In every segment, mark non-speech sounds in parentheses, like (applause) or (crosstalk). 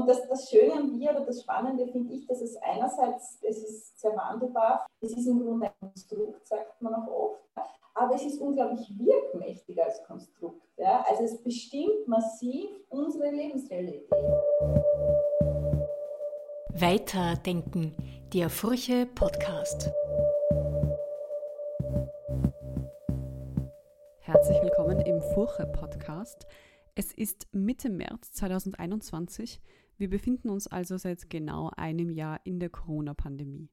Und das, das Schöne an Wir oder das Spannende finde ich, dass es einerseits, es ist sehr wandelbar, es ist im Grunde ein Konstrukt, sagt man auch oft, aber es ist unglaublich wirkmächtig als Konstrukt. Ja? Also es bestimmt massiv unsere Lebensrealität. Weiterdenken, der Furche Podcast. Herzlich willkommen im Furche Podcast. Es ist Mitte März 2021. Wir befinden uns also seit genau einem Jahr in der Corona-Pandemie.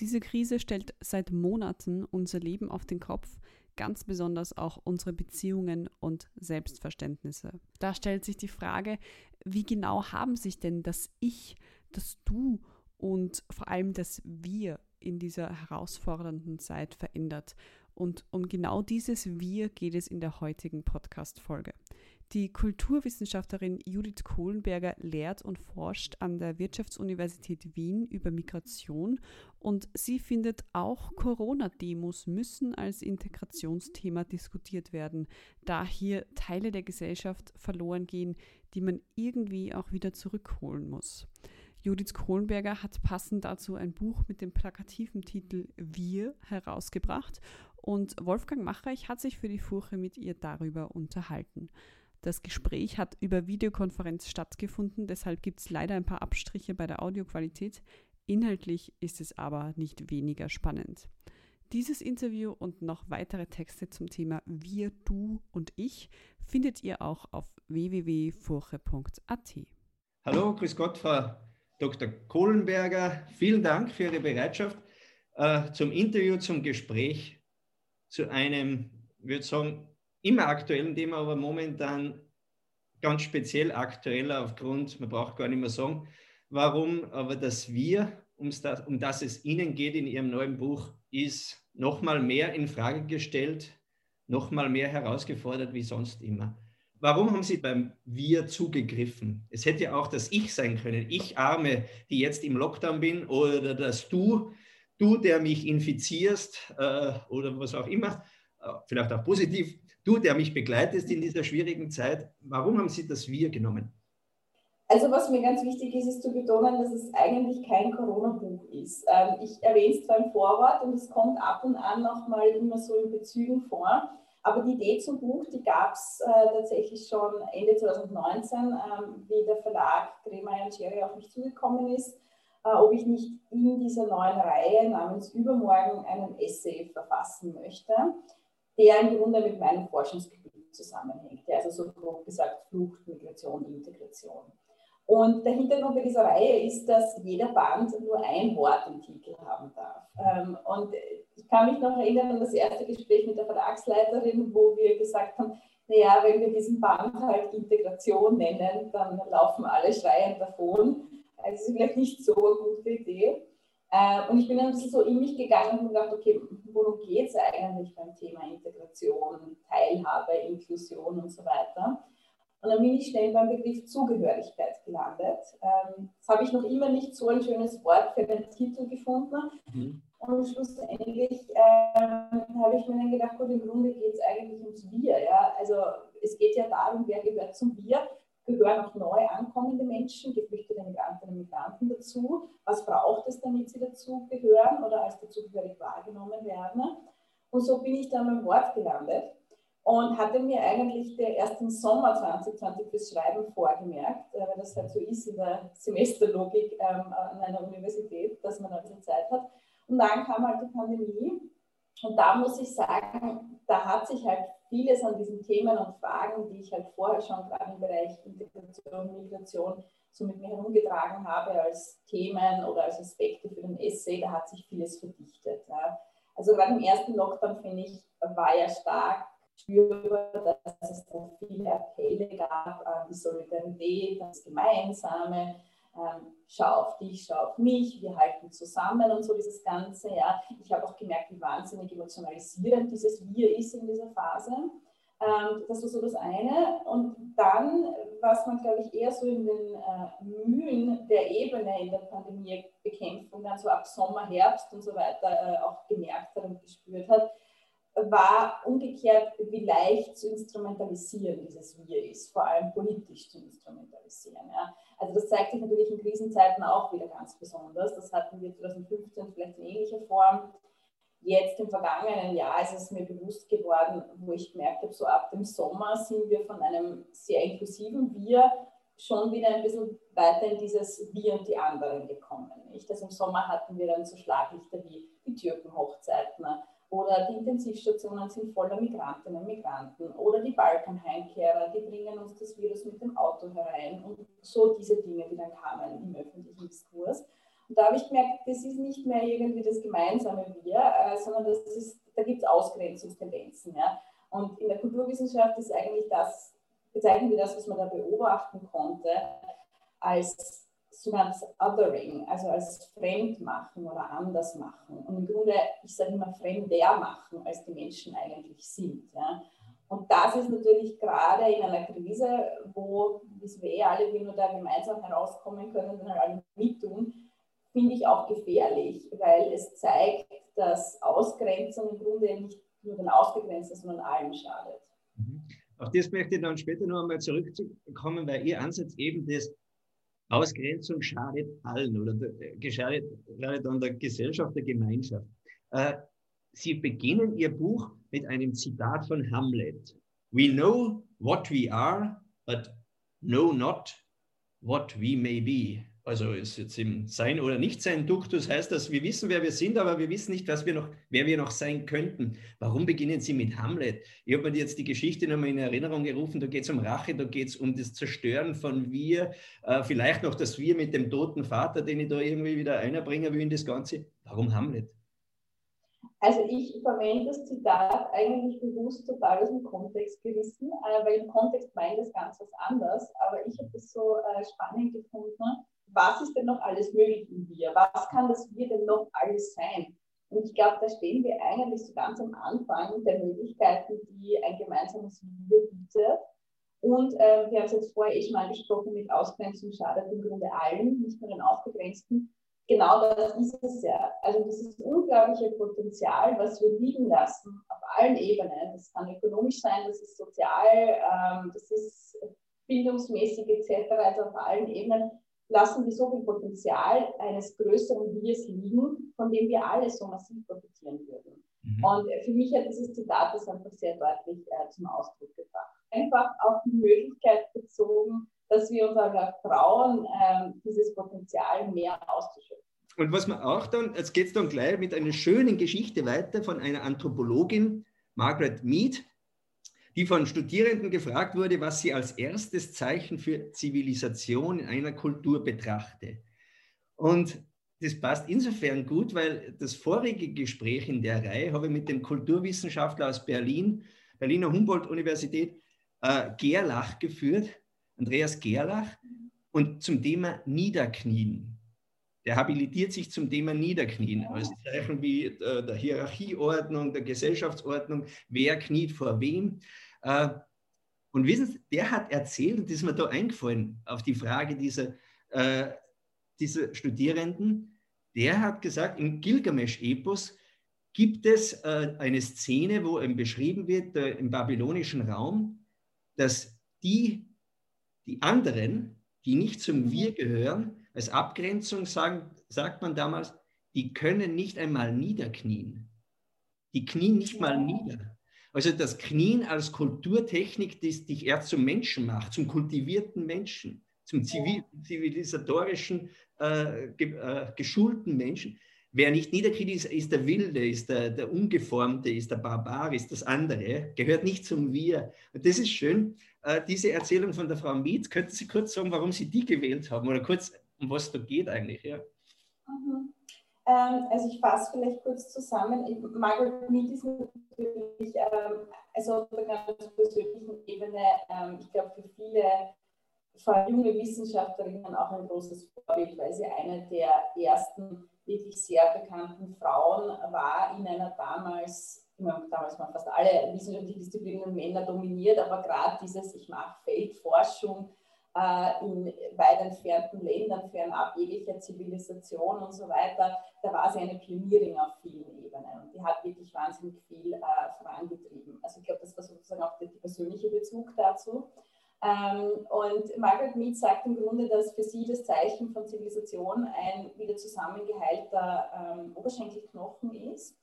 Diese Krise stellt seit Monaten unser Leben auf den Kopf, ganz besonders auch unsere Beziehungen und Selbstverständnisse. Da stellt sich die Frage, wie genau haben sich denn das Ich, das Du und vor allem das Wir in dieser herausfordernden Zeit verändert? Und um genau dieses Wir geht es in der heutigen Podcast-Folge. Die Kulturwissenschaftlerin Judith Kohlenberger lehrt und forscht an der Wirtschaftsuniversität Wien über Migration und sie findet auch Corona-Demos müssen als Integrationsthema diskutiert werden, da hier Teile der Gesellschaft verloren gehen, die man irgendwie auch wieder zurückholen muss. Judith Kohlenberger hat passend dazu ein Buch mit dem plakativen Titel Wir herausgebracht und Wolfgang Macherich hat sich für die Furche mit ihr darüber unterhalten. Das Gespräch hat über Videokonferenz stattgefunden, deshalb gibt es leider ein paar Abstriche bei der Audioqualität. Inhaltlich ist es aber nicht weniger spannend. Dieses Interview und noch weitere Texte zum Thema Wir, Du und Ich findet ihr auch auf www.furche.at. Hallo, grüß Gott, Frau Dr. Kohlenberger. Vielen Dank für Ihre Bereitschaft äh, zum Interview, zum Gespräch zu einem, ich würde sagen, immer aktuellen Thema, aber momentan ganz speziell aktueller aufgrund, man braucht gar nicht mehr sagen, warum, aber dass wir, um das, um das es Ihnen geht in Ihrem neuen Buch, ist nochmal mehr in Frage gestellt, nochmal mehr herausgefordert wie sonst immer. Warum haben Sie beim Wir zugegriffen? Es hätte ja auch das Ich sein können. Ich Arme, die jetzt im Lockdown bin, oder das Du, du, der mich infizierst, äh, oder was auch immer, äh, vielleicht auch positiv du, der mich begleitest in dieser schwierigen Zeit, warum haben Sie das Wir genommen? Also was mir ganz wichtig ist, ist zu betonen, dass es eigentlich kein Corona-Buch ist. Ähm, ich erwähne es zwar im Vorwort und es kommt ab und an nochmal immer so in Bezügen vor, aber die Idee zum Buch, die gab es äh, tatsächlich schon Ende 2019, ähm, wie der Verlag Kremer und Cherry auf mich zugekommen ist, äh, ob ich nicht in dieser neuen Reihe namens Übermorgen einen Essay verfassen möchte der im Grunde mit meinem Forschungsgebiet zusammenhängt. Also so grob gesagt Flucht, Migration, Integration. Und der Hintergrund bei dieser Reihe ist, dass jeder Band nur ein Wort im Titel haben darf. Ähm, und ich kann mich noch erinnern an das erste Gespräch mit der Verlagsleiterin, wo wir gesagt haben, naja, wenn wir diesen Band halt Integration nennen, dann laufen alle schreiend davon. Also ist vielleicht nicht so eine gute Idee. Äh, und ich bin dann ein bisschen so in mich gegangen und gedacht, okay, worum geht es eigentlich beim Thema Integration, Teilhabe, Inklusion und so weiter. Und dann bin ich schnell beim Begriff Zugehörigkeit gelandet. Ähm, das habe ich noch immer nicht so ein schönes Wort für den Titel gefunden. Mhm. Und schlussendlich ähm, habe ich mir dann gedacht, gut, im Grunde geht es eigentlich ums Wir. Ja? Also es geht ja darum, wer gehört zum Wir gehören auch neu ankommende Menschen, geflüchtete Migrantinnen und Migranten dazu. Was braucht es, damit sie dazu gehören oder als dazugehörig wahrgenommen werden? Und so bin ich dann beim Wort gelandet und hatte mir eigentlich der erst im Sommer 2020 fürs Schreiben vorgemerkt, äh, weil das halt so ist in der Semesterlogik ähm, an einer Universität, dass man ein bisschen Zeit hat. Und dann kam halt die Pandemie und da muss ich sagen, da hat sich halt vieles an diesen Themen und Fragen, die ich halt vorher schon gerade im Bereich Integration, Migration so mit mir herumgetragen habe als Themen oder als Aspekte für den Essay, da hat sich vieles verdichtet. Ja. Also gerade im ersten Lockdown, finde ich, war ja stark spürbar, dass es da viele Appelle gab an die Solidarität, das Gemeinsame, ähm, schau auf dich, schau auf mich, wir halten zusammen und so dieses Ganze. Ja. Ich habe auch gemerkt, wie wahnsinnig emotionalisierend dieses Wir ist in dieser Phase. Ähm, das war so das eine. Und dann, was man, glaube ich, eher so in den äh, Mühen der Ebene in der Pandemiebekämpfung dann so ab Sommer, Herbst und so weiter äh, auch gemerkt hat und gespürt hat, war umgekehrt, wie leicht zu instrumentalisieren dieses Wir ist, vor allem politisch zu instrumentalisieren. Ja. Also das zeigt sich natürlich in Krisenzeiten auch wieder ganz besonders. Das hatten wir 2015 vielleicht in ähnlicher Form. Jetzt im vergangenen Jahr ist es mir bewusst geworden, wo ich gemerkt habe, so ab dem Sommer sind wir von einem sehr inklusiven Wir schon wieder ein bisschen weiter in dieses Wir und die anderen gekommen. Nicht? Also im Sommer hatten wir dann so Schlaglichter wie die Türkenhochzeiten oder die Intensivstationen sind voller Migrantinnen und Migranten oder die Balkanheimkehrer, die bringen uns das Virus mit dem Auto herein und so diese Dinge, die dann kamen im öffentlichen Diskurs. Und da habe ich gemerkt, das ist nicht mehr irgendwie das gemeinsame Wir, äh, sondern das ist, da gibt es Ausgrenzungstendenzen. Ja? Und in der Kulturwissenschaft ist eigentlich das, bezeichnen wir das, was man da beobachten konnte, als sogenanntes Othering, also als Fremdmachen oder Andersmachen. Und im Grunde, ich sage immer, fremder machen, als die Menschen eigentlich sind. Ja. Und das ist natürlich gerade in einer Krise, wo, wie wir eh alle, wie nur da gemeinsam herauskommen können und alle mittun, finde ich auch gefährlich, weil es zeigt, dass Ausgrenzung im Grunde nicht nur den Ausgegrenzten, sondern allen schadet. Mhm. Auf das möchte ich dann später noch einmal zurückkommen, weil Ihr Ansatz eben das Ausgrenzung schadet allen oder geschadet gerade dann der Gesellschaft, der Gemeinschaft. Äh, Sie beginnen Ihr Buch mit einem Zitat von Hamlet. We know what we are, but know not what we may be also ist jetzt im Sein oder Nichtsein Duktus heißt das, wir wissen, wer wir sind, aber wir wissen nicht, was wir noch, wer wir noch sein könnten. Warum beginnen Sie mit Hamlet? Ich habe mir jetzt die Geschichte nochmal in Erinnerung gerufen, da geht es um Rache, da geht es um das Zerstören von wir, äh, vielleicht noch das Wir mit dem toten Vater, den ich da irgendwie wieder einbringen will in das Ganze. Warum Hamlet? Also ich verwende das Zitat eigentlich bewusst total aus dem Kontext gerissen, äh, weil im Kontext meint das ganz was anderes, aber ich habe das so äh, spannend gefunden, was ist denn noch alles möglich in Wir? Was kann das Wir denn noch alles sein? Und ich glaube, da stehen wir eigentlich so ganz am Anfang der Möglichkeiten, die ein gemeinsames Wir bietet. Und äh, wir haben es jetzt vorher eh schon angesprochen, mit Ausgrenzung schadet im Grunde allen, nicht nur den Ausgegrenzten. Genau das ist es ja. Also dieses unglaubliche Potenzial, was wir liegen lassen auf allen Ebenen. Das kann ökonomisch sein, das ist sozial, ähm, das ist bildungsmäßig etc. Also auf allen Ebenen lassen wir so viel Potenzial eines größeren Wirs liegen, von dem wir alle so massiv profitieren würden. Mhm. Und für mich hat dieses Zitat das einfach sehr deutlich äh, zum Ausdruck gebracht. Einfach auf die Möglichkeit bezogen, dass wir uns aber trauen, äh, dieses Potenzial mehr auszuschöpfen. Und was man auch dann, jetzt geht es dann gleich mit einer schönen Geschichte weiter von einer Anthropologin, Margaret Mead, die von Studierenden gefragt wurde, was sie als erstes Zeichen für Zivilisation in einer Kultur betrachte. Und das passt insofern gut, weil das vorige Gespräch in der Reihe habe ich mit dem Kulturwissenschaftler aus Berlin, Berliner Humboldt-Universität, äh, Gerlach geführt, Andreas Gerlach, und zum Thema Niederknien. Der habilitiert sich zum Thema Niederknien, als Zeichen wie äh, der Hierarchieordnung, der Gesellschaftsordnung, wer kniet vor wem. Äh, und wissen Sie, der hat erzählt, und das ist mir da eingefallen, auf die Frage dieser, äh, dieser Studierenden, der hat gesagt, im Gilgamesch-Epos gibt es eine Szene, wo eben beschrieben wird, im babylonischen Raum, dass die, die anderen, die nicht zum Wir gehören, als Abgrenzung sagen, sagt man damals, die können nicht einmal niederknien. Die knien nicht mal nieder. Also das Knien als Kulturtechnik, die dich erst zum Menschen macht, zum kultivierten Menschen, zum zivilisatorischen, äh, ge, äh, geschulten Menschen. Wer nicht niederkniet, ist, ist der Wilde, ist der, der Ungeformte, ist der Barbar, ist das andere, gehört nicht zum Wir. Und das ist schön. Äh, diese Erzählung von der Frau Mietz, könnten Sie kurz sagen, warum Sie die gewählt haben oder kurz um was da geht eigentlich. Ja. Mhm. Ähm, also ich fasse vielleicht kurz zusammen. Margaret Mead ist natürlich ähm, also auf einer ganz persönlichen Ebene, ähm, ich glaube für viele, vor allem junge Wissenschaftlerinnen auch ein großes Vorbild, weil sie eine der ersten wirklich sehr bekannten Frauen war in einer damals damals waren fast alle wissenschaftlichen Disziplinen Männer dominiert, aber gerade dieses, ich mache Feldforschung, äh, in weit entfernten Ländern, fernab jeglicher Zivilisation und so weiter, da war sie eine Pionierin auf vielen Ebene. Und die hat wirklich wahnsinnig viel äh, vorangetrieben. Also ich glaube, das war sozusagen auch der, der persönliche Bezug dazu. Ähm, und Margaret Mead sagt im Grunde, dass für sie das Zeichen von Zivilisation ein wieder zusammengeheilter ähm, Oberschenkelknochen ist.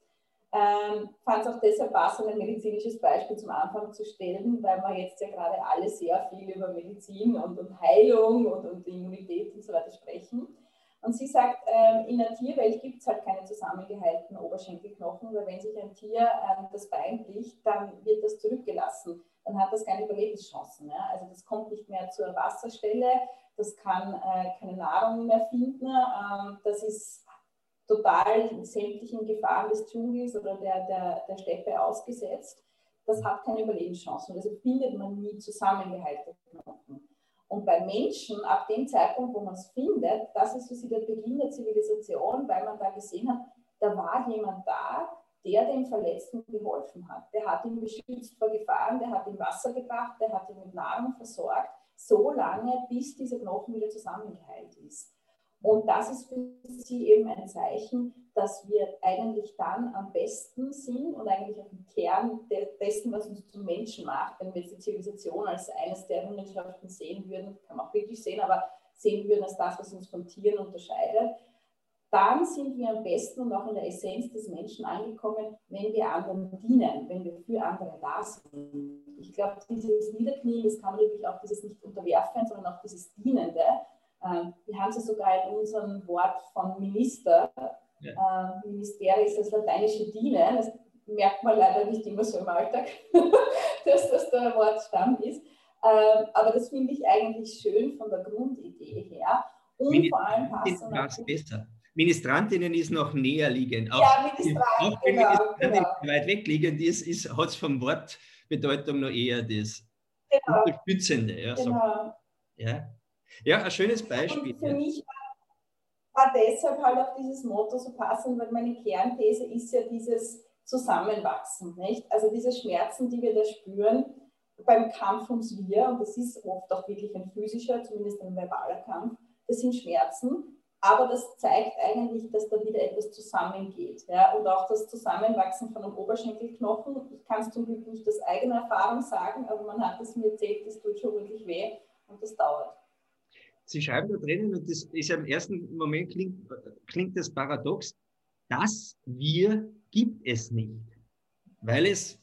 Ähm, fand es auch deshalb passend, ein medizinisches Beispiel zum Anfang zu stellen, weil wir jetzt ja gerade alle sehr viel über Medizin und, und Heilung und, und Immunität und so weiter sprechen. Und sie sagt, ähm, in der Tierwelt gibt es halt keine zusammengehaltenen Oberschenkelknochen, weil wenn sich ein Tier ähm, das Bein bricht, dann wird das zurückgelassen. Dann hat das keine Überlebenschancen. Ja? Also das kommt nicht mehr zur Wasserstelle, das kann äh, keine Nahrung mehr finden. Ähm, das ist total sämtlichen Gefahren des Dschungels oder der, der, der Steppe ausgesetzt. Das hat keine Überlebenschancen. Also findet man nie zusammengehaltene Knochen. Und bei Menschen, ab dem Zeitpunkt, wo man es findet, das ist für sie der Beginn der Zivilisation, weil man da gesehen hat, da war jemand da, der dem Verletzten geholfen hat. Der hat ihn beschützt vor Gefahren, der hat ihm Wasser gebracht, der hat ihn mit Nahrung versorgt, so lange, bis dieser Knochen wieder zusammengeheilt ist. Und das ist für sie eben ein Zeichen, dass wir eigentlich dann am besten sind und eigentlich auch im Kern dessen, was uns zum Menschen macht, wenn wir jetzt die Zivilisation als eines der Errungenschaften sehen würden, kann man auch wirklich sehen, aber sehen würden als das, was uns von Tieren unterscheidet, dann sind wir am besten und auch in der Essenz des Menschen angekommen, wenn wir anderen dienen, wenn wir für andere da sind. Ich glaube, dieses Niederknien, das kann man wirklich auch dieses nicht unterwerfen, sondern auch dieses Dienende, wir haben es ja sogar in unserem Wort von Minister. Ja. Ähm, Ministerium ist das lateinische Dienen. Das merkt man leider nicht immer so im Alltag, (laughs) dass das der Wortstamm ist. Ähm, aber das finde ich eigentlich schön von der Grundidee her. Und vor allem passt besser. Ministrantinnen ist noch näher liegend. Auch ja, Ministrant, genau, genau. weit weg liegend ist, ist hat es vom Wortbedeutung noch eher das genau. Unterstützende. Ja, genau. So. ja. Ja, ein schönes Beispiel. Und für mich war deshalb halt auch dieses Motto so passend, weil meine Kernthese ist ja dieses Zusammenwachsen. Nicht? Also diese Schmerzen, die wir da spüren beim Kampf ums Wir, und das ist oft auch wirklich ein physischer, zumindest ein verbaler Kampf, das sind Schmerzen, aber das zeigt eigentlich, dass da wieder etwas zusammengeht. Ja? Und auch das Zusammenwachsen von einem Oberschenkelknochen, ich kann es zum Glück nicht aus eigener Erfahrung sagen, aber man hat es mir erzählt, das tut schon wirklich weh und das dauert. Sie schreiben da drinnen, und das ist ja im ersten Moment klingt, klingt das paradox, das Wir gibt es nicht, weil es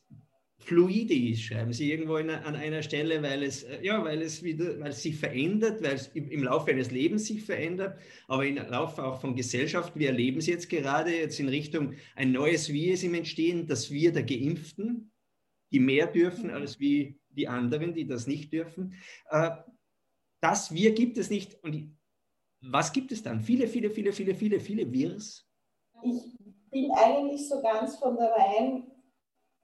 fluide ist, schreiben Sie irgendwo in, an einer Stelle, weil es, äh, ja, weil es wieder, weil es sich verändert, weil es im, im Laufe eines Lebens sich verändert, aber im Laufe auch von Gesellschaft. Wir erleben es jetzt gerade, jetzt in Richtung ein neues Wir ist im Entstehen, das Wir der Geimpften, die mehr dürfen als wie die anderen, die das nicht dürfen. Das Wir gibt es nicht. Und was gibt es dann? Viele, viele, viele, viele, viele, viele Wirs? Ich bin eigentlich so ganz von der rein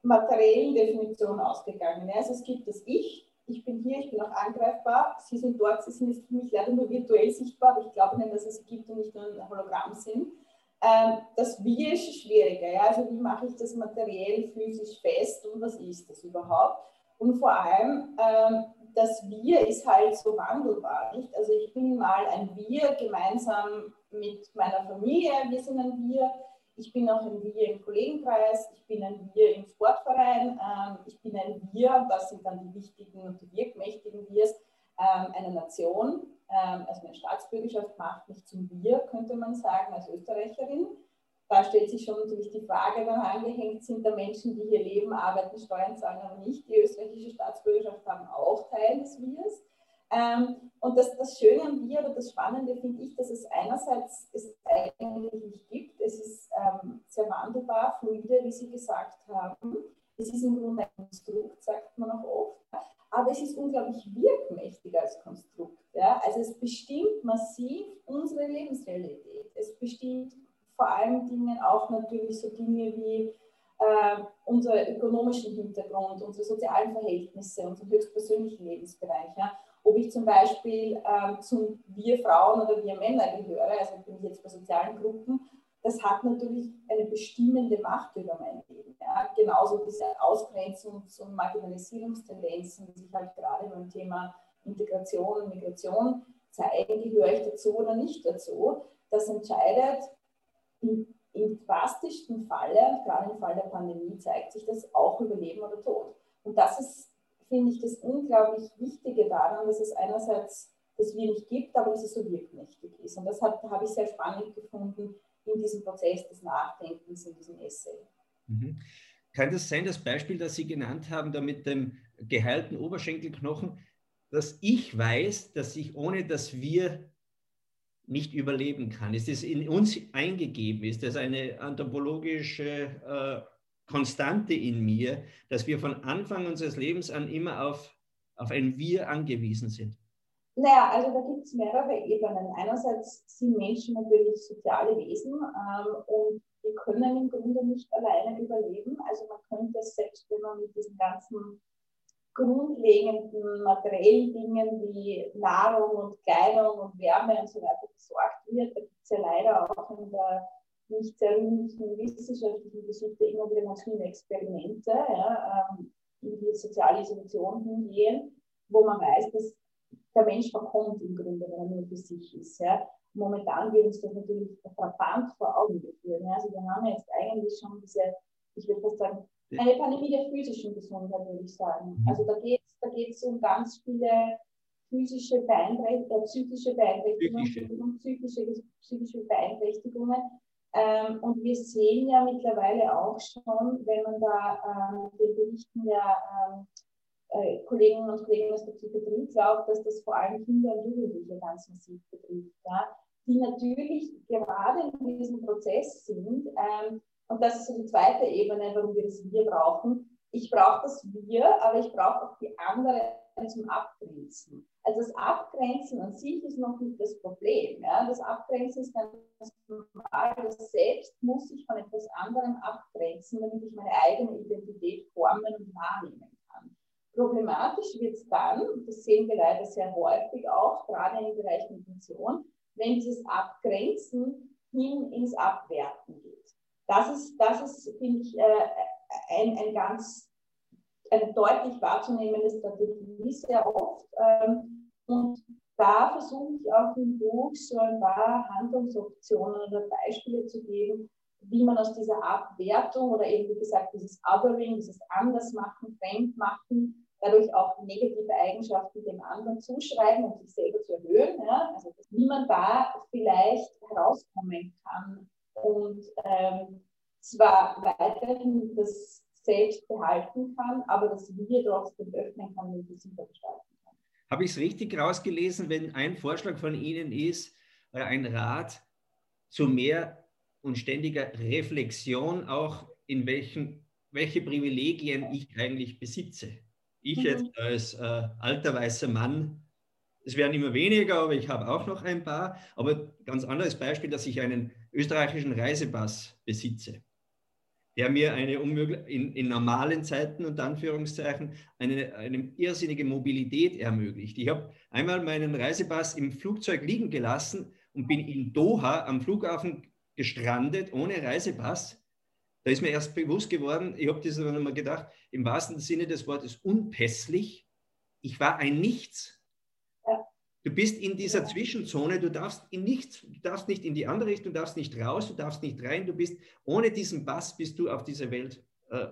materiellen Definition ausgegangen. Also es gibt das Ich, ich bin hier, ich bin auch angreifbar, Sie sind dort, Sie sind jetzt für mich leider nur virtuell sichtbar, aber ich glaube nicht, dass es gibt und nicht nur ein Hologramm sind. Ähm, das Wir ist schwieriger. Also wie mache ich das materiell, physisch fest und was ist das überhaupt? Und vor allem, ähm, das Wir ist halt so wandelbar. Nicht? Also ich bin mal ein Wir gemeinsam mit meiner Familie, wir sind ein Wir. Ich bin auch ein Wir im Kollegenkreis, ich bin ein Wir im Sportverein, ähm, ich bin ein Wir, das sind dann die wichtigen und die wirkmächtigen Wirs, ähm, eine Nation, ähm, also eine Staatsbürgerschaft macht mich zum Wir, könnte man sagen, als Österreicherin da stellt sich schon natürlich die Frage dann angehängt, sind da Menschen, die hier leben, arbeiten, Steuern zahlen, aber nicht die österreichische Staatsbürgerschaft haben auch Teil des Wirs. Ähm, und das, das Schöne am Wir oder das Spannende finde ich, dass es einerseits es eigentlich nicht gibt. Es ist ähm, sehr wandelbar, fluide, wie Sie gesagt haben. Es ist im Grunde ein Konstrukt, sagt man auch oft. Aber es ist unglaublich wirkmächtig als Konstrukt. Ja? Also es bestimmt massiv unsere Lebensrealität. Es bestimmt vor allen Dingen auch natürlich so Dinge wie äh, unser ökonomischen Hintergrund, unsere sozialen Verhältnisse, unseren höchstpersönlichen Lebensbereich. Ja. Ob ich zum Beispiel ähm, zum Wir Frauen oder Wir Männer gehöre, also bin ich jetzt bei sozialen Gruppen, das hat natürlich eine bestimmende Macht über mein Leben. Ja. Genauso diese Ausgrenzungs- und Marginalisierungstendenzen, die sich halt gerade beim Thema Integration und Migration zeigen, gehöre ich dazu oder nicht dazu. Das entscheidet in, im drastischsten Falle, gerade im Fall der Pandemie, zeigt sich das auch über Leben oder Tod. Und das ist, finde ich, das unglaublich Wichtige daran, dass es einerseits das Wir nicht gibt, aber dass es so wirkmächtig ist. Und das habe ich sehr spannend gefunden in diesem Prozess des Nachdenkens, in diesem Essay. Mhm. Kann das sein, das Beispiel, das Sie genannt haben, da mit dem geheilten Oberschenkelknochen, dass ich weiß, dass ich ohne das Wir nicht überleben kann? Ist es in uns eingegeben? Ist das eine anthropologische äh, Konstante in mir, dass wir von Anfang unseres Lebens an immer auf, auf ein Wir angewiesen sind? Naja, also da gibt es mehrere Ebenen. Einerseits sind Menschen natürlich soziale Wesen ähm, und wir können im Grunde nicht alleine überleben. Also man könnte selbst, wenn man mit diesen ganzen grundlegenden materiellen Dingen wie Nahrung und Kleidung und Wärme und so weiter versorgt wird, da gibt es ja leider auch in der nicht sehr rühmlichen wissenschaftlichen Geschichte immer wieder Maschinenexperimente, ja, ähm, in die soziale Isolation hingehen, wo man weiß, dass der Mensch verkommt im Grunde, wenn er nur für sich ist. Ja. Momentan wird uns das natürlich frappant vor Augen geführt. Ja. Also wir haben jetzt eigentlich schon diese, ich würde fast sagen, eine Pandemie der physischen Gesundheit, würde ich sagen. Mhm. Also da geht es da geht's um ganz viele physische Beeinträchtigungen, äh, psychische Beeinträchtigungen psychische. und psychische, psychische Beeinträchtigungen. Ähm, und wir sehen ja mittlerweile auch schon, wenn man da ähm, den Berichten der ähm, äh, Kolleginnen und Kollegen aus der Psychiatrie glaubt, dass das vor allem Kinder und Jugendliche ganz massiv betrifft, ja, die natürlich gerade in diesem Prozess sind. Ähm, und das ist so die zweite Ebene, warum wir das Wir brauchen. Ich brauche das Wir, aber ich brauche auch die anderen zum Abgrenzen. Also das Abgrenzen an sich ist noch nicht das Problem. Ja? Das Abgrenzen ist ganz normal. Das Selbst muss sich von etwas anderem abgrenzen, damit ich meine eigene Identität formen und wahrnehmen Problematisch wird es dann, das sehen wir leider sehr häufig auch, gerade im Bereich Migration, wenn dieses Abgrenzen hin ins Abwerten geht. Das ist, das ist finde ich, äh, ein, ein ganz, eine deutlich wahrzunehmende Strategie sehr oft. Ähm, und da versuche ich auch im Buch so ein paar Handlungsoptionen oder Beispiele zu geben, wie man aus dieser Abwertung oder eben, wie gesagt, dieses Othering, dieses Andersmachen, Fremdmachen, dadurch auch negative Eigenschaften dem anderen zuschreiben und sich selber zu erhöhen. Ja? Also wie man da vielleicht herauskommen kann und ähm, zwar weiterhin das selbst behalten kann, aber das Wir trotzdem öffnen kann und intensiver gestalten kann. Habe ich es richtig rausgelesen, wenn ein Vorschlag von Ihnen ist, äh, ein Rat zu mehr und ständiger Reflexion auch, in welchen, welche Privilegien ich eigentlich besitze. Ich mhm. jetzt als äh, alter weißer Mann, es werden immer weniger, aber ich habe auch noch ein paar. Aber ganz anderes Beispiel, dass ich einen österreichischen Reisepass besitze, der mir eine in, in normalen Zeiten und Anführungszeichen eine, eine irrsinnige Mobilität ermöglicht. Ich habe einmal meinen Reisepass im Flugzeug liegen gelassen und bin in Doha am Flughafen gestrandet ohne Reisepass. Da ist mir erst bewusst geworden, ich habe das dann einmal gedacht, im wahrsten Sinne des Wortes unpässlich. Ich war ein Nichts. Du bist in dieser Zwischenzone, du darfst in nichts, du darfst nicht in die andere Richtung, du darfst nicht raus, du darfst nicht rein, du bist, ohne diesen Pass bist du auf dieser Welt. Äh,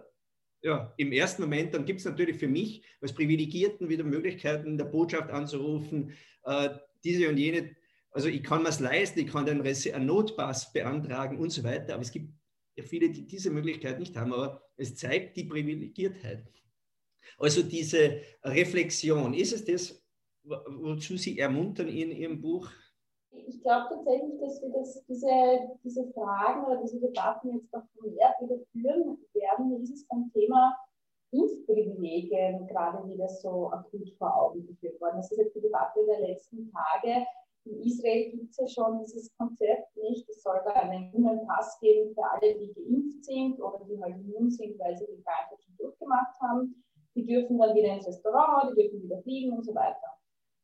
ja, im ersten Moment, dann gibt es natürlich für mich als Privilegierten wieder Möglichkeiten, der Botschaft anzurufen, äh, diese und jene also ich kann mir es leisten, ich kann dann einen Notpass beantragen und so weiter, aber es gibt viele, die diese Möglichkeit nicht haben, aber es zeigt die Privilegiertheit. Also diese Reflexion, ist es das, wozu Sie ermuntern in Ihrem Buch? Ich glaube tatsächlich, dass wir das, diese, diese Fragen oder diese Debatten jetzt auch mehr wieder führen werden. Ist es beim Thema Impfprivilegien gerade wieder so akut vor Augen geführt worden. Das ist jetzt die Debatte der letzten Tage in Israel gibt es ja schon dieses Konzept nicht. Es soll da einen grünen Pass geben für alle, die geimpft sind oder die halt immun sind, weil sie die Krankheit schon durchgemacht haben. Die dürfen dann wieder ins Restaurant, die dürfen wieder fliegen und so weiter.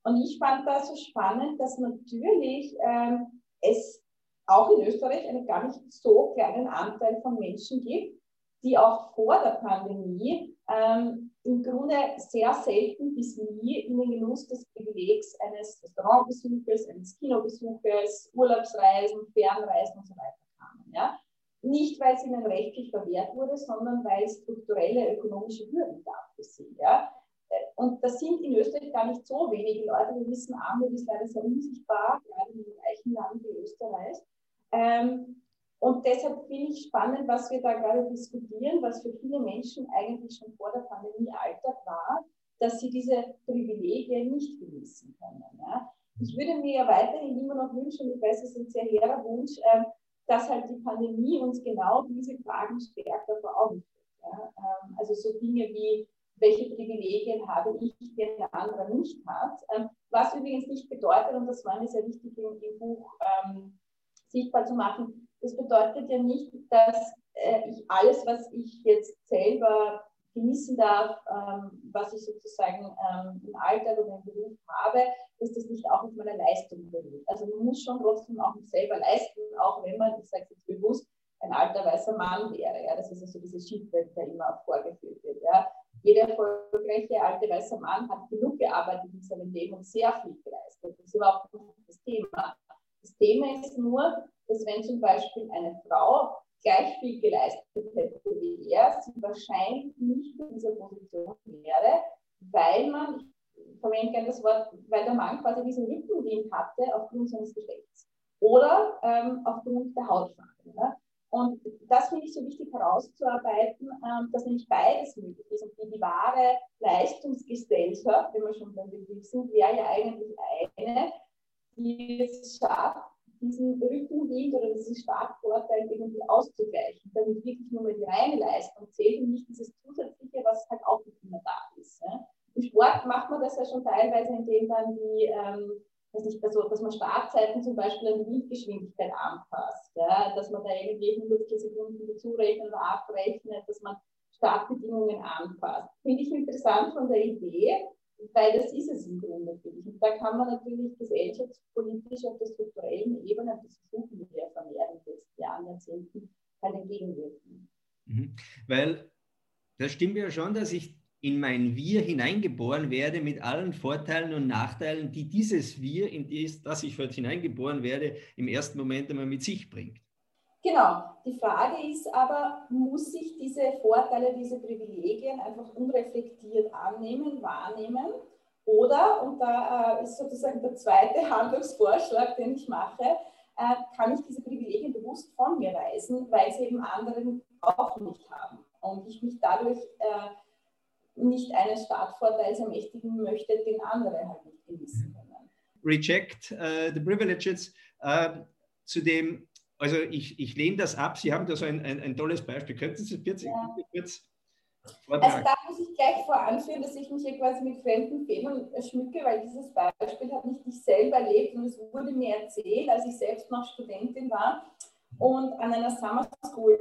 Und ich fand das so spannend, dass natürlich ähm, es auch in Österreich einen gar nicht so kleinen Anteil von Menschen gibt, die auch vor der Pandemie ähm, im Grunde sehr selten bis nie in den Genuss des Privilegs eines Restaurantbesuches, eines Kinobesuches, Urlaubsreisen, Fernreisen und so weiter kamen. Ja? nicht, weil es ihnen rechtlich verwehrt wurde, sondern weil strukturelle ökonomische Hürden gab für. Ja? Und das sind in Österreich gar nicht so wenige Leute. Wir wissen, Armut ist leider sehr unsichtbar, gerade in einem reichen Land wie Österreich. Ähm, und deshalb finde ich spannend, was wir da gerade diskutieren, was für viele Menschen eigentlich schon vor der Pandemie Alltag war, dass sie diese Privilegien nicht genießen können. Ja. Ich würde mir ja weiterhin immer noch wünschen, ich weiß, es ist ein sehr hehrer Wunsch, äh, dass halt die Pandemie uns genau diese Fragen stärker vor Augen führt. Ja. Ähm, also so Dinge wie, welche Privilegien habe ich, die ein anderer nicht hat. Ähm, was übrigens nicht bedeutet, und das war mir sehr wichtig im, Buch ähm, sichtbar zu machen, das bedeutet ja nicht, dass äh, ich alles, was ich jetzt selber genießen darf, ähm, was ich sozusagen ähm, im Alltag oder im Beruf habe, dass das nicht auch auf meiner Leistung beruht. Also man muss schon trotzdem auch selber leisten, auch wenn man, ich sage es jetzt bewusst, ein alter weißer Mann wäre. Ja? Das ist also diese Schiffwelt, der immer vorgeführt wird. Ja? Jeder erfolgreiche alte weiße Mann hat genug gearbeitet in seinem Leben und sehr viel geleistet. Das ist überhaupt nicht das Thema. Das Thema ist nur, dass wenn zum Beispiel eine Frau gleich viel geleistet hätte wie er, sie wahrscheinlich nicht in dieser Position wäre, weil man, ich verwende gerne das Wort, weil der Mann quasi diesen Rückenwind hatte aufgrund seines Geschlechts oder ähm, aufgrund der Hautfarbe. Und das finde ich so wichtig herauszuarbeiten, ähm, dass nämlich beides möglich ist. Und die, wahre Leistungsgesellschaft, wenn wir schon beim Begriff sind, wäre ja eigentlich eine, die es schafft, diesen Rückenwind oder diesen Startvorteil irgendwie auszugleichen, damit wirklich nur mal die reine Leistung zählt und nicht dieses Zusätzliche, was halt auch nicht immer da ist. Ja. Im Sport macht man das ja schon teilweise, indem dann die, ähm, weiß nicht, also, dass man Startzeiten zum Beispiel an die Windgeschwindigkeit anpasst, ja, dass man da irgendwie 100 Sekunden dazurechnet oder abrechnet, dass man Startbedingungen anpasst. Finde ich interessant von der Idee, weil das ist es im Grunde, finde ich. Und da kann man natürlich gesellschaftspolitisch auf der strukturellen Ebene, das versuchen wir vermehrt in den letzten Jahren, Jahrzehnten, halt entgegenwirken. Mhm. Weil das stimmt ja schon, dass ich in mein Wir hineingeboren werde mit allen Vorteilen und Nachteilen, die dieses Wir, in das ich heute hineingeboren werde, im ersten Moment einmal mit sich bringt. Genau. Die Frage ist aber, muss ich diese Vorteile, diese Privilegien einfach unreflektiert annehmen, wahrnehmen? Oder, und da äh, ist sozusagen der zweite (laughs) Handlungsvorschlag, den ich mache, äh, kann ich diese Privilegien bewusst von mir weisen, weil sie eben anderen auch nicht haben. Und ich mich dadurch äh, nicht einen Startvorteil ermächtigen möchte, den andere halt nicht genießen können. Reject uh, the privileges. Uh, zu dem also ich, ich lehne das ab. Sie haben da so ein, ein, ein tolles Beispiel. Könnten Sie kurz, ja. kurz also da muss ich gleich voranführen, dass ich mich hier quasi mit fremden Federn schmücke, weil dieses Beispiel habe nicht ich selber erlebt und es wurde mir erzählt, als ich selbst noch Studentin war und an einer Summer School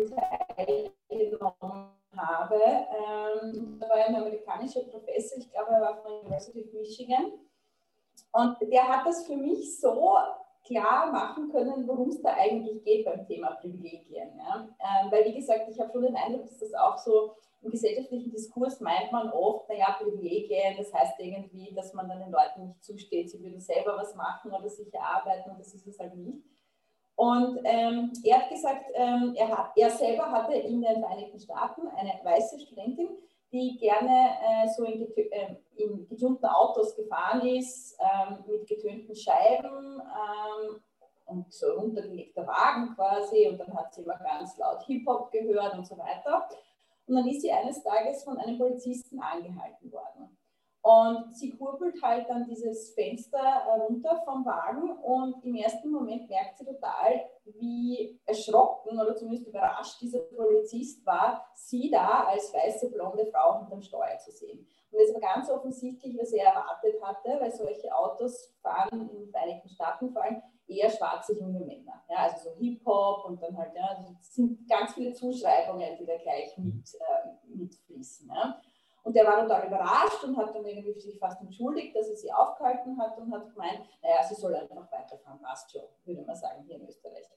teilgenommen habe. Ähm, da war ein amerikanischer Professor, ich glaube, er war von der University of Michigan. Und der hat das für mich so klar machen können, worum es da eigentlich geht beim Thema Privilegien. Ja? Ähm, weil, wie gesagt, ich habe schon den Eindruck, dass das auch so im gesellschaftlichen Diskurs meint man oft, naja, Privilegien, das heißt irgendwie, dass man dann den Leuten nicht zusteht, sie würden selber was machen oder sich erarbeiten und das ist es halt nicht. Und ähm, er hat gesagt, ähm, er, hat, er selber hatte in den Vereinigten Staaten eine weiße Studentin, die gerne äh, so in, äh, in, getönten Autos gefahren ist, ähm, mit getönten Scheiben ähm, und so runtergelegter Wagen quasi. Und dann hat sie immer ganz laut Hip-Hop gehört und so weiter. Und dann ist sie eines Tages von einem Polizisten angehalten worden. Und sie kurbelt halt dann dieses Fenster runter vom Wagen und im ersten Moment merkt sie total, wie erschrocken oder zumindest überrascht dieser Polizist war, sie da als weiße blonde Frau hinterm Steuer zu sehen. Und es war ganz offensichtlich, was er erwartet hatte, weil solche Autos fahren in den Vereinigten Staaten vor allem eher schwarze junge Männer. Ja, also so Hip-Hop und dann halt, ja, es sind ganz viele Zuschreibungen, die da gleich mit, äh, mitfließen. Ja. Und der war total überrascht und hat dann irgendwie sich fast entschuldigt, dass er sie aufgehalten hat und hat gemeint, naja, sie soll einfach weiterfahren, passt schon, würde man sagen, hier in Österreich.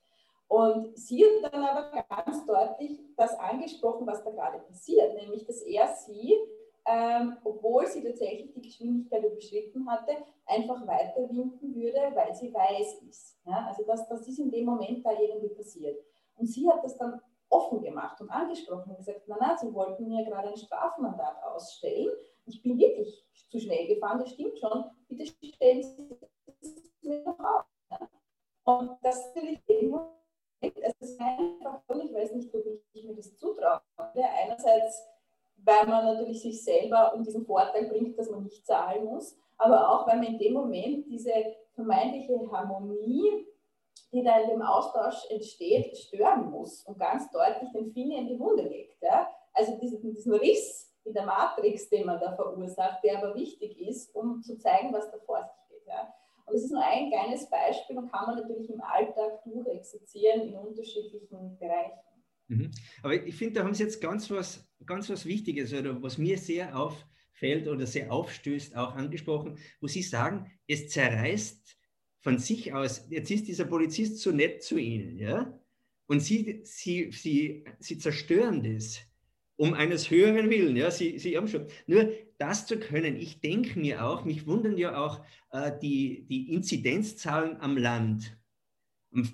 Und sie hat dann aber ganz deutlich das angesprochen, was da gerade passiert, nämlich dass er sie, ähm, obwohl sie tatsächlich die Geschwindigkeit überschritten hatte, einfach weiter winken würde, weil sie weiß ist. Ja? Also das, das ist in dem Moment da irgendwie passiert. Und sie hat das dann offen gemacht und angesprochen und gesagt, na, na, sie wollten mir gerade ein Strafmandat ausstellen. Ich bin wirklich zu schnell gefahren, das stimmt schon. Bitte stellen Sie es mir noch auf. Und das ist natürlich es ist einfach, ich weiß nicht, ob ich mir das zutraue. Einerseits, weil man natürlich sich selber um diesen Vorteil bringt, dass man nicht zahlen muss, aber auch, weil man in dem Moment diese vermeintliche Harmonie, die da dem Austausch entsteht, stören muss und ganz deutlich den Finger in die Wunde legt. Ja? Also diesen, diesen Riss in der Matrix, den man da verursacht, der aber wichtig ist, um zu zeigen, was da vor sich geht. Ja? Und es ist nur ein kleines Beispiel und kann man natürlich im Alltag durchexerzieren in unterschiedlichen Bereichen. Mhm. Aber ich finde, da haben Sie jetzt ganz was, ganz was Wichtiges oder was mir sehr auffällt oder sehr aufstößt, auch angesprochen, wo Sie sagen, es zerreißt von sich aus, jetzt ist dieser Polizist so nett zu Ihnen, ja? Und Sie, Sie, Sie, Sie zerstören das um eines höheren Willen. Ja, Sie, Sie haben schon. Nur das zu können, ich denke mir auch, mich wundern ja auch äh, die, die Inzidenzzahlen am Land.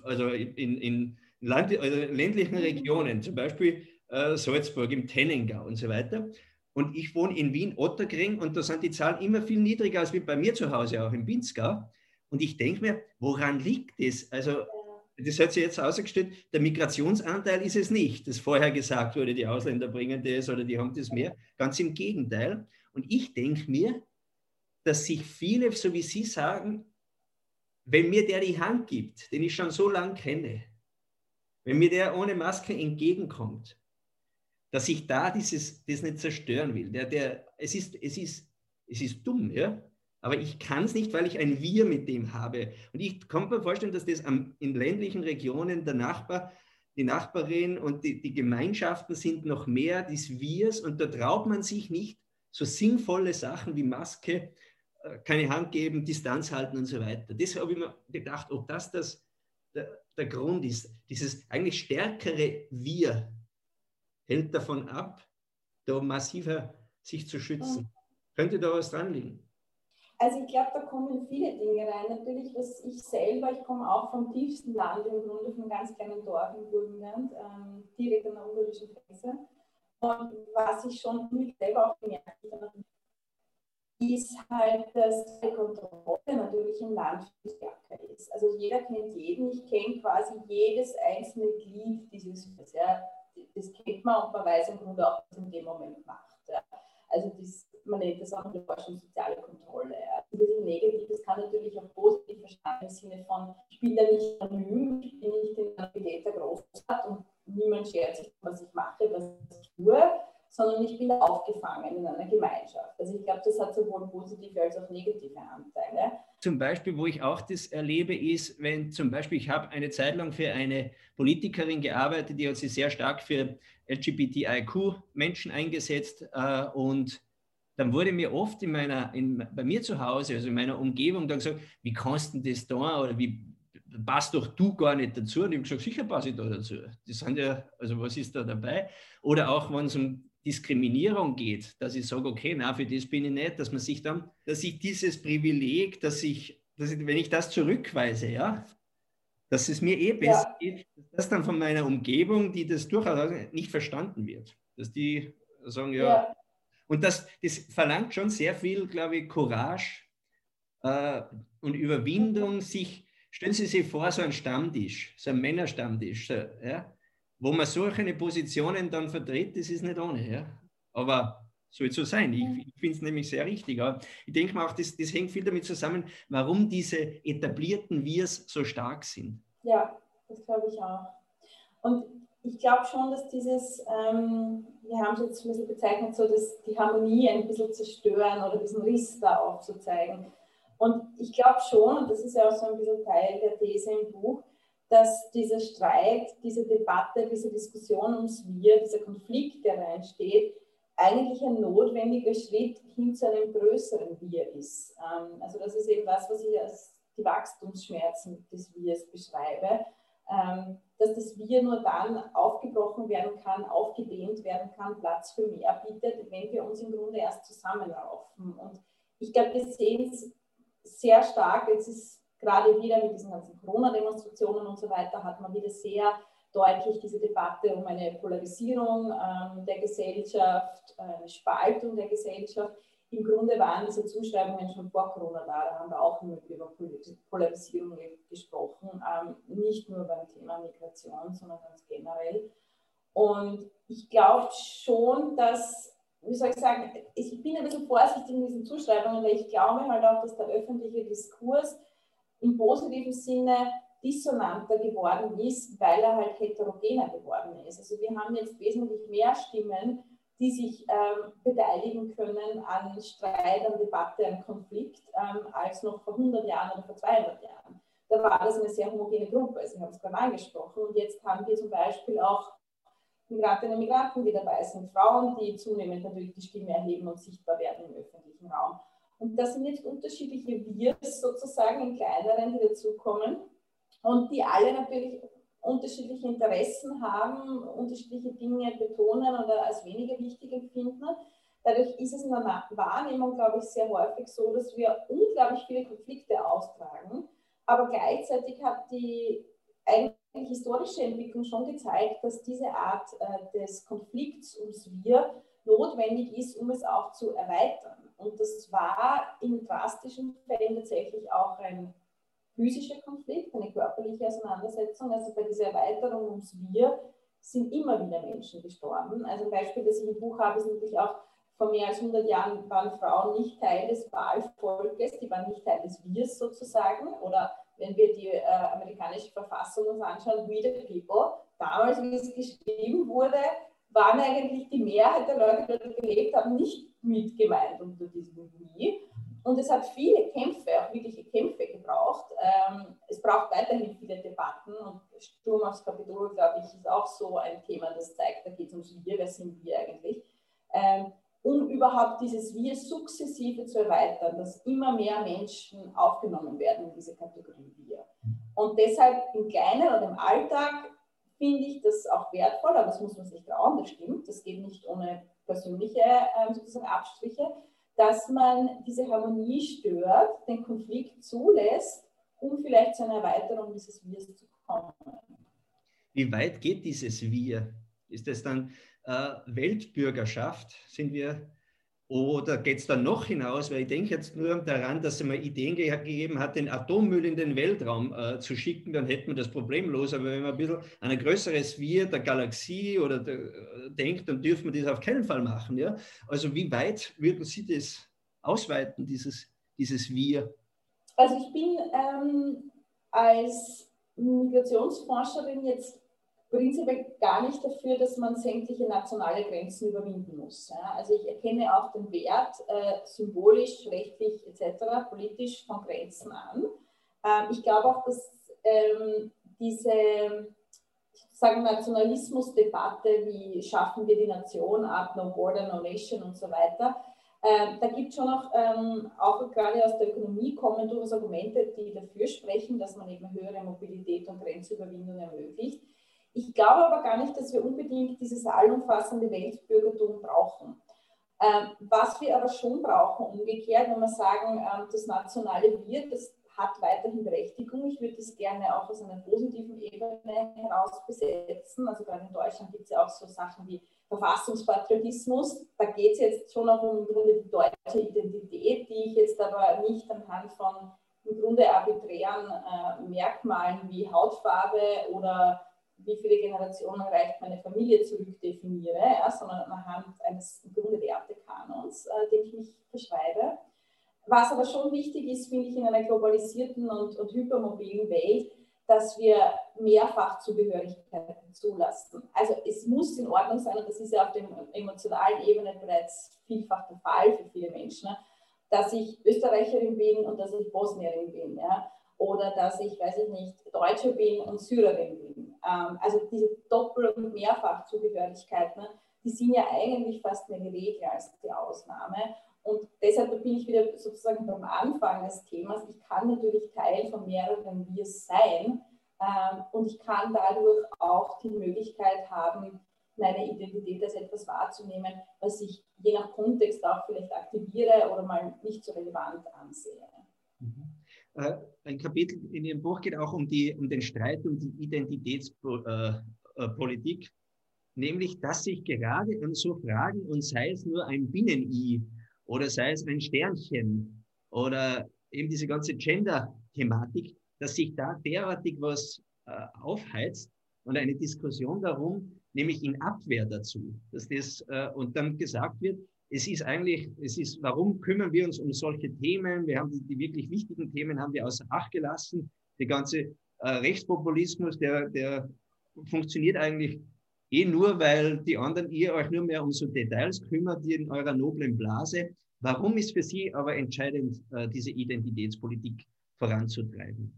Also in, in Land, also ländlichen Regionen, zum Beispiel äh, Salzburg im Tennengau und so weiter. Und ich wohne in Wien-Otterkring und da sind die Zahlen immer viel niedriger als wie bei mir zu Hause, auch im Pinzgau. Und ich denke mir, woran liegt das? Also das hat sich jetzt ausgestellt, der Migrationsanteil ist es nicht, das vorher gesagt wurde, die Ausländer bringen das oder die haben das mehr. Ganz im Gegenteil. Und ich denke mir, dass sich viele, so wie Sie sagen, wenn mir der die Hand gibt, den ich schon so lange kenne, wenn mir der ohne Maske entgegenkommt, dass ich da dieses, das nicht zerstören will. Der, der, es, ist, es, ist, es ist dumm, ja? Aber ich kann es nicht, weil ich ein Wir mit dem habe. Und ich kann mir vorstellen, dass das am, in ländlichen Regionen der Nachbar, die Nachbarin und die, die Gemeinschaften sind noch mehr des Wirs und da traut man sich nicht so sinnvolle Sachen wie Maske, äh, keine Hand geben, Distanz halten und so weiter. Das habe ich mir gedacht, ob das, das der, der Grund ist. Dieses eigentlich stärkere Wir hält davon ab, da massiver sich zu schützen. Könnte da was dran liegen? Also ich glaube, da kommen viele Dinge rein. Natürlich, was ich selber, ich komme auch vom tiefsten Land im Grunde, von einem ganz kleinen Dorf im Burgenland, ähm, direkt an der ungarischen Grenze. Und was ich schon mich selber auch gemerkt habe, ist halt, dass die Kontrolle natürlich im Land viel stärker ist. Also jeder kennt jeden, ich kenne quasi jedes einzelne Glied dieses, ja, das kennt man und man weiß im Grunde auch, was in dem Moment macht. Ja. Also das, man nennt das auch in der Forschung soziale Kontrolle. Ja. Ein bisschen negativ, das kann natürlich auch positiv verstanden im Sinne von, ich bin da nicht anonym, ich bin nicht in einer Bilet der Großstadt und niemand schert sich, was ich mache, was ich tue, sondern ich bin aufgefangen in einer Gemeinschaft. Also ich glaube, das hat sowohl positive als auch negative Anteile. Zum Beispiel, wo ich auch das erlebe, ist, wenn zum Beispiel, ich habe eine Zeit lang für eine Politikerin gearbeitet, die hat sich sehr stark für LGBTIQ-Menschen eingesetzt äh, und dann wurde mir oft in meiner, in, bei mir zu Hause, also in meiner Umgebung, dann gesagt, wie kannst du das da oder wie passt doch du gar nicht dazu? Und ich habe gesagt, sicher passe ich da dazu. Das sind ja, also was ist da dabei? Oder auch wenn es um Diskriminierung geht, dass ich sage, okay, na, für das bin ich nicht, dass man sich dann, dass ich dieses Privileg, dass ich, dass ich wenn ich das zurückweise, ja, dass es mir eh besser ja. geht, dass das dann von meiner Umgebung, die das durchaus nicht verstanden wird. Dass die sagen, ja. ja. Und das, das verlangt schon sehr viel, glaube ich, Courage äh, und Überwindung, sich, stellen Sie sich vor, so ein Stammtisch, so ein Männerstammtisch, so, ja, wo man solche Positionen dann vertritt, das ist nicht ohne. Ja? Aber soll so sein. Ich, ich finde es nämlich sehr richtig. Aber ich denke mal auch, das, das hängt viel damit zusammen, warum diese etablierten Wirs so stark sind. Ja, das glaube ich auch. Und ich glaube schon, dass dieses, ähm, wir haben es jetzt ein bisschen bezeichnet, so dass die Harmonie ein bisschen zerstören oder diesen Riss da aufzuzeigen. Und ich glaube schon, und das ist ja auch so ein bisschen Teil der These im Buch, dass dieser Streit, diese Debatte, diese Diskussion ums Wir, dieser Konflikt, der da entsteht, eigentlich ein notwendiger Schritt hin zu einem größeren Wir ist. Ähm, also das ist eben das, was ich als die Wachstumsschmerzen des Wirs beschreibe, dass das Wir nur dann aufgebrochen werden kann, aufgedehnt werden kann, Platz für mehr bietet, wenn wir uns im Grunde erst zusammenraufen. Und ich glaube, wir sehen es sehr stark, jetzt ist gerade wieder mit diesen ganzen Corona-Demonstrationen und so weiter, hat man wieder sehr deutlich diese Debatte um eine Polarisierung ähm, der Gesellschaft, eine Spaltung der Gesellschaft. Im Grunde waren diese Zuschreibungen schon vor Corona da, da haben wir auch nur über Polarisierung gesprochen, ähm, nicht nur beim Thema Migration, sondern ganz generell. Und ich glaube schon, dass, wie soll ich sagen, ich bin ein bisschen vorsichtig in diesen Zuschreibungen, weil ich glaube halt auch, dass der öffentliche Diskurs im positiven Sinne dissonanter geworden ist, weil er halt heterogener geworden ist. Also wir haben jetzt wesentlich mehr Stimmen, die sich ähm, beteiligen können an Streit, an Debatte, an Konflikt, ähm, als noch vor 100 Jahren oder vor 200 Jahren. Da war das eine sehr homogene Gruppe, also ich habe es gerade angesprochen. Und jetzt haben wir zum Beispiel auch Migrantinnen und Migranten, die dabei sind, Frauen, die zunehmend natürlich die Stimme erheben und sichtbar werden im öffentlichen Raum. Und das sind jetzt unterschiedliche Wirs sozusagen in kleineren, die dazukommen und die alle natürlich unterschiedliche Interessen haben, unterschiedliche Dinge betonen oder als weniger wichtig empfinden. Dadurch ist es in der Wahrnehmung, glaube ich, sehr häufig so, dass wir unglaublich viele Konflikte austragen, aber gleichzeitig hat die eigentlich historische Entwicklung schon gezeigt, dass diese Art äh, des Konflikts ums Wir notwendig ist, um es auch zu erweitern. Und das war in drastischen Fällen tatsächlich auch ein physischer Konflikt, eine körperliche Auseinandersetzung. Also bei dieser Erweiterung ums Wir sind immer wieder Menschen gestorben. Also ein Beispiel, das ich im Buch habe, ist natürlich auch vor mehr als 100 Jahren waren Frauen nicht Teil des Wahlvolkes, die waren nicht Teil des Wirs sozusagen. Oder wenn wir die äh, amerikanische Verfassung uns anschauen, We the People, damals, wie es geschrieben wurde, waren eigentlich die Mehrheit der Leute, die dort gelebt haben, nicht mit gemeint unter diesem We. Und es hat viele Kämpfe, auch wirkliche Kämpfe gebraucht. Ähm, es braucht weiterhin viele Debatten und Sturm aufs Kapitol, glaube ich, ist auch so ein Thema, das zeigt, da geht es ums Wir, wer sind wir eigentlich, ähm, um überhaupt dieses Wir sukzessive zu erweitern, dass immer mehr Menschen aufgenommen werden in diese Kategorie Wir. Und deshalb im Kleinen oder im Alltag finde ich das auch wertvoll, aber das muss man sich trauen, das stimmt, das geht nicht ohne persönliche ähm, sozusagen Abstriche dass man diese Harmonie stört, den Konflikt zulässt, um vielleicht zu einer Erweiterung dieses Wirs zu kommen. Wie weit geht dieses Wir? Ist es dann äh, Weltbürgerschaft? Sind wir oder geht es dann noch hinaus? Weil ich denke jetzt nur daran, dass es mal Ideen ge gegeben hat, den Atommüll in den Weltraum äh, zu schicken, dann hätten wir das Problem los. Aber wenn man ein bisschen an ein größeres Wir der Galaxie oder der, äh, denkt, dann dürfen wir das auf keinen Fall machen. Ja? Also wie weit würden Sie das ausweiten, dieses, dieses Wir? Also ich bin ähm, als Migrationsforscherin jetzt prinzipiell gar nicht dafür, dass man sämtliche nationale Grenzen überwinden muss. Ja. Also ich erkenne auch den Wert äh, symbolisch, rechtlich etc., politisch von Grenzen an. Ähm, ich glaube auch, dass ähm, diese Nationalismusdebatte, wie schaffen wir die Nation ab, no border, no nation und so weiter, ähm, da gibt es schon auch, ähm, auch gerade aus der Ökonomie kommen durchaus Argumente, die dafür sprechen, dass man eben höhere Mobilität und Grenzüberwindung ermöglicht. Ich glaube aber gar nicht, dass wir unbedingt dieses allumfassende Weltbürgertum brauchen. Ähm, was wir aber schon brauchen, umgekehrt, wenn wir sagen, ähm, das nationale Wir, das hat weiterhin Berechtigung. Ich würde das gerne auch aus einer positiven Ebene heraus besetzen. Also gerade in Deutschland gibt es ja auch so Sachen wie Verfassungspatriotismus. Da geht es jetzt schon auch um im Grunde die deutsche Identität, die ich jetzt aber nicht anhand von im Grunde arbiträren äh, Merkmalen wie Hautfarbe oder wie viele Generationen reicht meine Familie zurück definiere, ja, sondern anhand eines im Grunde Wertekanons, äh, den ich mich beschreibe. Was aber schon wichtig ist, finde ich, in einer globalisierten und, und hypermobilen Welt, dass wir mehrfach Zugehörigkeiten zulassen. Also es muss in Ordnung sein, und das ist ja auf der emotionalen Ebene bereits vielfach der Fall für viele Menschen, ne, dass ich Österreicherin bin und dass ich Bosnierin bin. Ja? Oder dass ich, weiß ich nicht, Deutsche bin und Syrerin bin. Ähm, also diese Doppel- und Mehrfachzugehörigkeiten, ne, die sind ja eigentlich fast mehr die Regel als die Ausnahme. Und deshalb bin ich wieder sozusagen beim Anfang des Themas. Ich kann natürlich Teil von mehreren Wirs sein ähm, und ich kann dadurch auch die Möglichkeit haben, meine Identität als etwas wahrzunehmen, was ich je nach Kontext auch vielleicht aktiviere oder mal nicht so relevant ansehe. Mhm. Äh, ein Kapitel in Ihrem Buch geht auch um, die, um den Streit um die Identitätspolitik. äh, Politik, nämlich dass sich gerade an so Fragen, und sei es nur ein Binnen-I oder sei es ein Sternchen oder eben diese ganze Gender-Thematik, dass sich da derartig was äh, aufheizt und eine Diskussion darum, nämlich in Abwehr dazu, dass das äh, und dann gesagt wird, es ist eigentlich, es ist, warum kümmern wir uns um solche Themen? Wir haben die, wirklich wichtigen Themen haben wir außer Acht gelassen. Der ganze äh, Rechtspopulismus, der, der funktioniert eigentlich eh nur, weil die anderen ihr euch nur mehr um so Details kümmert, die in eurer noblen Blase. Warum ist für Sie aber entscheidend, äh, diese Identitätspolitik voranzutreiben?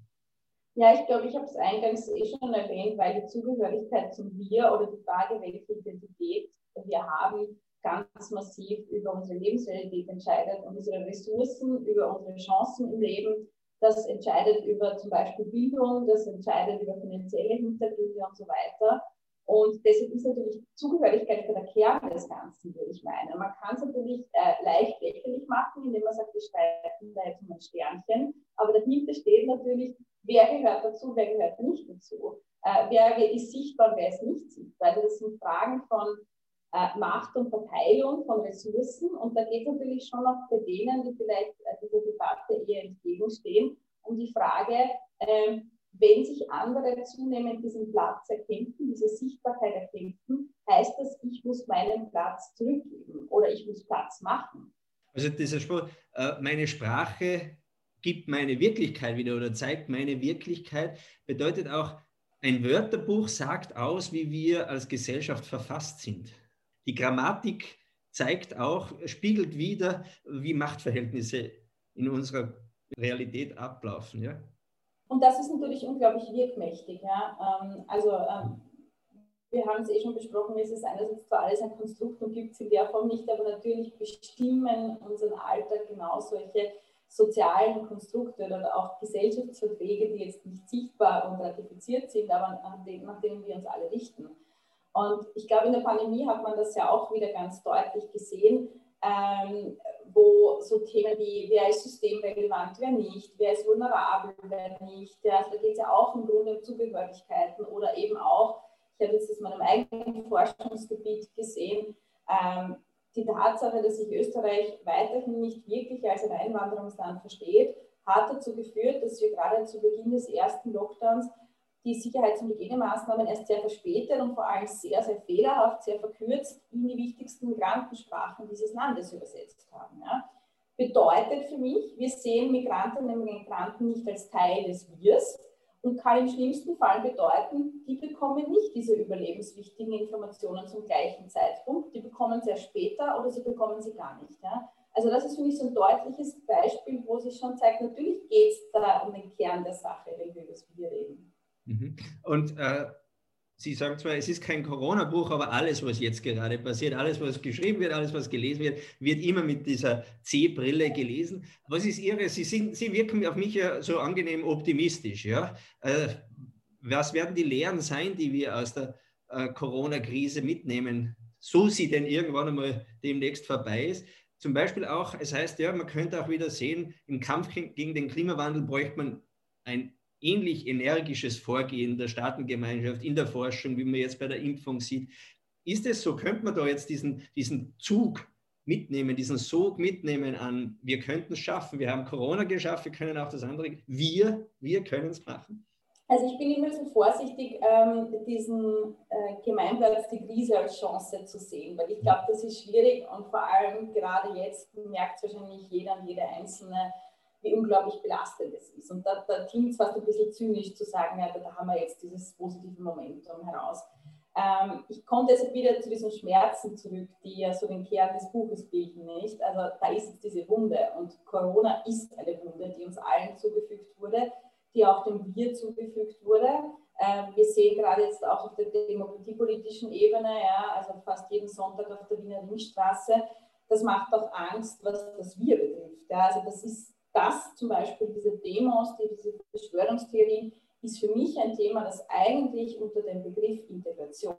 Ja, ich glaube, ich habe es eingangs eh schon erwähnt, weil die Zugehörigkeit zum Wir oder die Frage, welche Identität wir haben, ganz massiv über unsere Lebensrealität entscheidet unsere Ressourcen, über unsere Chancen im Leben. Das entscheidet über zum Beispiel Bildung, das entscheidet über finanzielle Hintergründe und so weiter. Und deshalb ist natürlich Zugehörigkeit der Kern des Ganzen, würde ich meinen. Man kann es natürlich äh, leicht lächerlich machen, indem man sagt, wir streiten da jetzt um ein Sternchen. Aber dahinter steht natürlich, wer gehört dazu, wer gehört nicht dazu. Äh, wer ist sichtbar, wer ist nicht sichtbar. Also das sind Fragen von äh, Macht und Verteilung von Ressourcen. Und da geht es natürlich schon auch bei denen, die vielleicht äh, dieser Debatte eher entgegenstehen, um die Frage, äh, wenn sich andere zunehmend diesen Platz erkämpfen, diese Sichtbarkeit erkämpfen, heißt das, ich muss meinen Platz zurückgeben oder ich muss Platz machen. Also dieser Spruch, äh, meine Sprache gibt meine Wirklichkeit wieder oder zeigt meine Wirklichkeit, bedeutet auch, ein Wörterbuch sagt aus, wie wir als Gesellschaft verfasst sind. Die Grammatik zeigt auch, spiegelt wieder, wie Machtverhältnisse in unserer Realität ablaufen. Ja? Und das ist natürlich unglaublich wirkmächtig. Ja? Ähm, also ähm, wir haben es eh schon besprochen, es ist einerseits zwar alles ein Konstrukt und gibt es in der Form nicht, aber natürlich bestimmen unseren Alltag genau solche sozialen Konstrukte oder auch Gesellschaftsverträge, die jetzt nicht sichtbar und ratifiziert sind, aber nach denen, nach denen wir uns alle richten. Und ich glaube, in der Pandemie hat man das ja auch wieder ganz deutlich gesehen, ähm, wo so Themen wie, wer ist systemrelevant, wer nicht, wer ist vulnerabel, wer nicht, ja, also da geht es ja auch im Grunde um Zugehörigkeiten oder eben auch, ich habe jetzt in meinem eigenen Forschungsgebiet gesehen, ähm, die Tatsache, dass sich Österreich weiterhin nicht wirklich als ein Einwanderungsland versteht, hat dazu geführt, dass wir gerade zu Beginn des ersten Lockdowns die Sicherheits- und Hygienemaßnahmen erst sehr verspätet und vor allem sehr, sehr fehlerhaft, sehr verkürzt in die wichtigsten Migrantensprachen dieses Landes übersetzt haben. Ja. Bedeutet für mich, wir sehen Migrantinnen und Migranten nicht als Teil des Wirs und kann im schlimmsten Fall bedeuten, die bekommen nicht diese überlebenswichtigen Informationen zum gleichen Zeitpunkt, die bekommen sie erst später oder sie bekommen sie gar nicht. Ja. Also das ist für mich so ein deutliches Beispiel, wo sich schon zeigt, natürlich geht es da um den Kern der Sache, wenn wir über das Wir reden. Mhm. Und äh, Sie sagen zwar, es ist kein Corona-Buch, aber alles, was jetzt gerade passiert, alles, was geschrieben wird, alles, was gelesen wird, wird immer mit dieser C-Brille gelesen. Was ist Ihre? Sie, sind, Sie wirken auf mich ja so angenehm optimistisch. Ja? Äh, was werden die Lehren sein, die wir aus der äh, Corona-Krise mitnehmen, so sie denn irgendwann einmal demnächst vorbei ist? Zum Beispiel auch, es heißt ja, man könnte auch wieder sehen, im Kampf gegen den Klimawandel bräuchte man ein ähnlich energisches Vorgehen der Staatengemeinschaft in der Forschung, wie man jetzt bei der Impfung sieht. Ist es so, könnte man da jetzt diesen, diesen Zug mitnehmen, diesen Sog mitnehmen an, wir könnten es schaffen, wir haben Corona geschafft, wir können auch das andere, wir, wir können es machen? Also ich bin immer so vorsichtig, ähm, diesen äh, Gemeinplatz, die Krise als Chance zu sehen, weil ich glaube, das ist schwierig und vor allem gerade jetzt merkt wahrscheinlich jeder und jede Einzelne, wie unglaublich belastend es ist. Und da, da klingt es fast ein bisschen zynisch zu sagen, ja, da haben wir jetzt dieses positive Momentum heraus. Ähm, ich komme deshalb wieder zu diesen Schmerzen zurück, die ja so den Kern des Buches bilden, nicht? Also da ist diese Wunde und Corona ist eine Wunde, die uns allen zugefügt wurde, die auch dem Wir zugefügt wurde. Ähm, wir sehen gerade jetzt auch auf der demokratiepolitischen Ebene, ja, also fast jeden Sonntag auf der Wiener Ringstraße, das macht auch Angst, was das Wir betrifft. Ja. Also das ist das zum Beispiel, diese Demos, die, diese Verschwörungstheorien, ist für mich ein Thema, das eigentlich unter dem Begriff Integration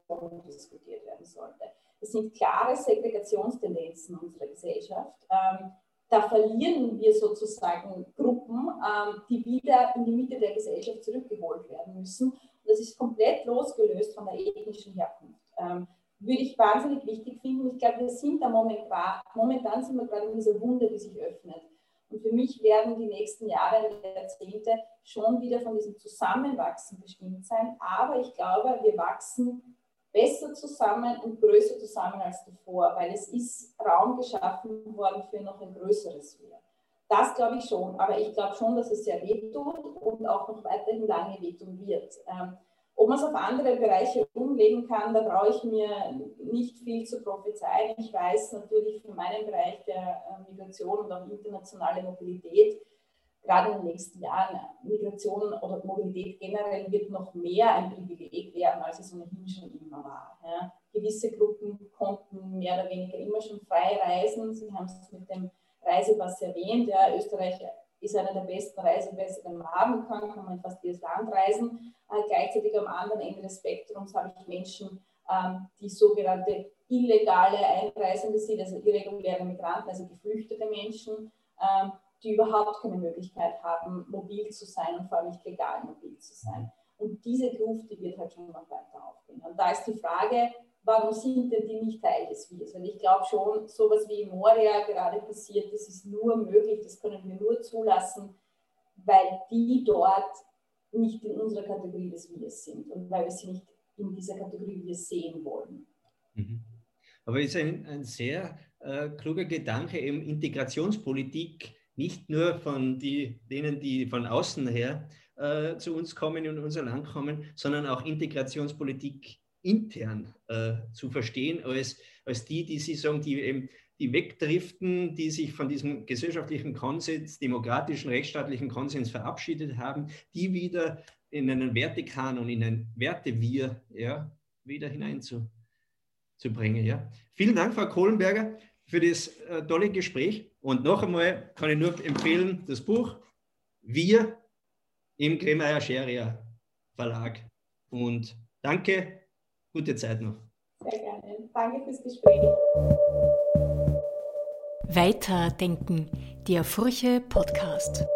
diskutiert werden sollte. Es sind klare Segregationstendenzen unserer Gesellschaft. Ähm, da verlieren wir sozusagen Gruppen, ähm, die wieder in die Mitte der Gesellschaft zurückgeholt werden müssen. das ist komplett losgelöst von der ethnischen Herkunft. Ähm, würde ich wahnsinnig wichtig finden. Ich glaube, wir sind da momentan, momentan sind wir gerade in dieser Wunde, die sich öffnet. Und für mich werden die nächsten Jahre und Jahrzehnte schon wieder von diesem Zusammenwachsen bestimmt sein. Aber ich glaube, wir wachsen besser zusammen und größer zusammen als davor, weil es ist Raum geschaffen worden für noch ein größeres Wir. Das glaube ich schon, aber ich glaube schon, dass es sehr wehtut und auch noch weiterhin lange wehtun wird. Ob man es auf andere Bereiche umlegen kann, da traue ich mir nicht viel zu prophezeien. Ich weiß natürlich für meinen Bereich der äh, Migration und auch internationale Mobilität, gerade in den nächsten Jahren, Migration oder Mobilität generell wird noch mehr ein Privileg werden, als es ohnehin schon immer war. Ja. Gewisse Gruppen konnten mehr oder weniger immer schon frei reisen. Sie haben es mit dem Reisepass erwähnt. Ja, Österreich ist einer der besten Reisepässe, den man haben kann, kann man fast jedes Land reisen. Äh, gleichzeitig am anderen Ende des Spektrums habe ich Menschen, ähm, die sogenannte illegale Einreisende sind, also irreguläre Migranten, also geflüchtete Menschen, ähm, die überhaupt keine Möglichkeit haben, mobil zu sein und vor allem nicht legal mobil zu sein. Und diese Gruft, die wird halt schon noch weiter aufgehen. Und da ist die Frage, warum sind denn die nicht Teil des Wirs? Weil ich glaube schon, sowas wie in Moria gerade passiert, das ist nur möglich, das können wir nur zulassen, weil die dort nicht in unserer Kategorie des Wirs sind und weil wir sie nicht in dieser Kategorie Wir sehen wollen. Mhm. Aber es ist ein, ein sehr äh, kluger Gedanke, eben Integrationspolitik nicht nur von die, denen, die von außen her äh, zu uns kommen, und in unser Land kommen, sondern auch Integrationspolitik intern äh, zu verstehen, als, als die, die Sie sagen, die eben die wegdriften, die sich von diesem gesellschaftlichen Konsens, demokratischen, rechtsstaatlichen Konsens verabschiedet haben, die wieder in einen Wertekanon, in ein Wertewir ja, wieder hineinzubringen. Ja. Vielen Dank, Frau Kohlenberger, für das äh, tolle Gespräch. Und noch einmal kann ich nur empfehlen, das Buch Wir im Kremeyer Scheria Verlag. Und danke Gute Zeit noch. Sehr gerne. Danke fürs Gespräch. Weiterdenken, der Furche Podcast.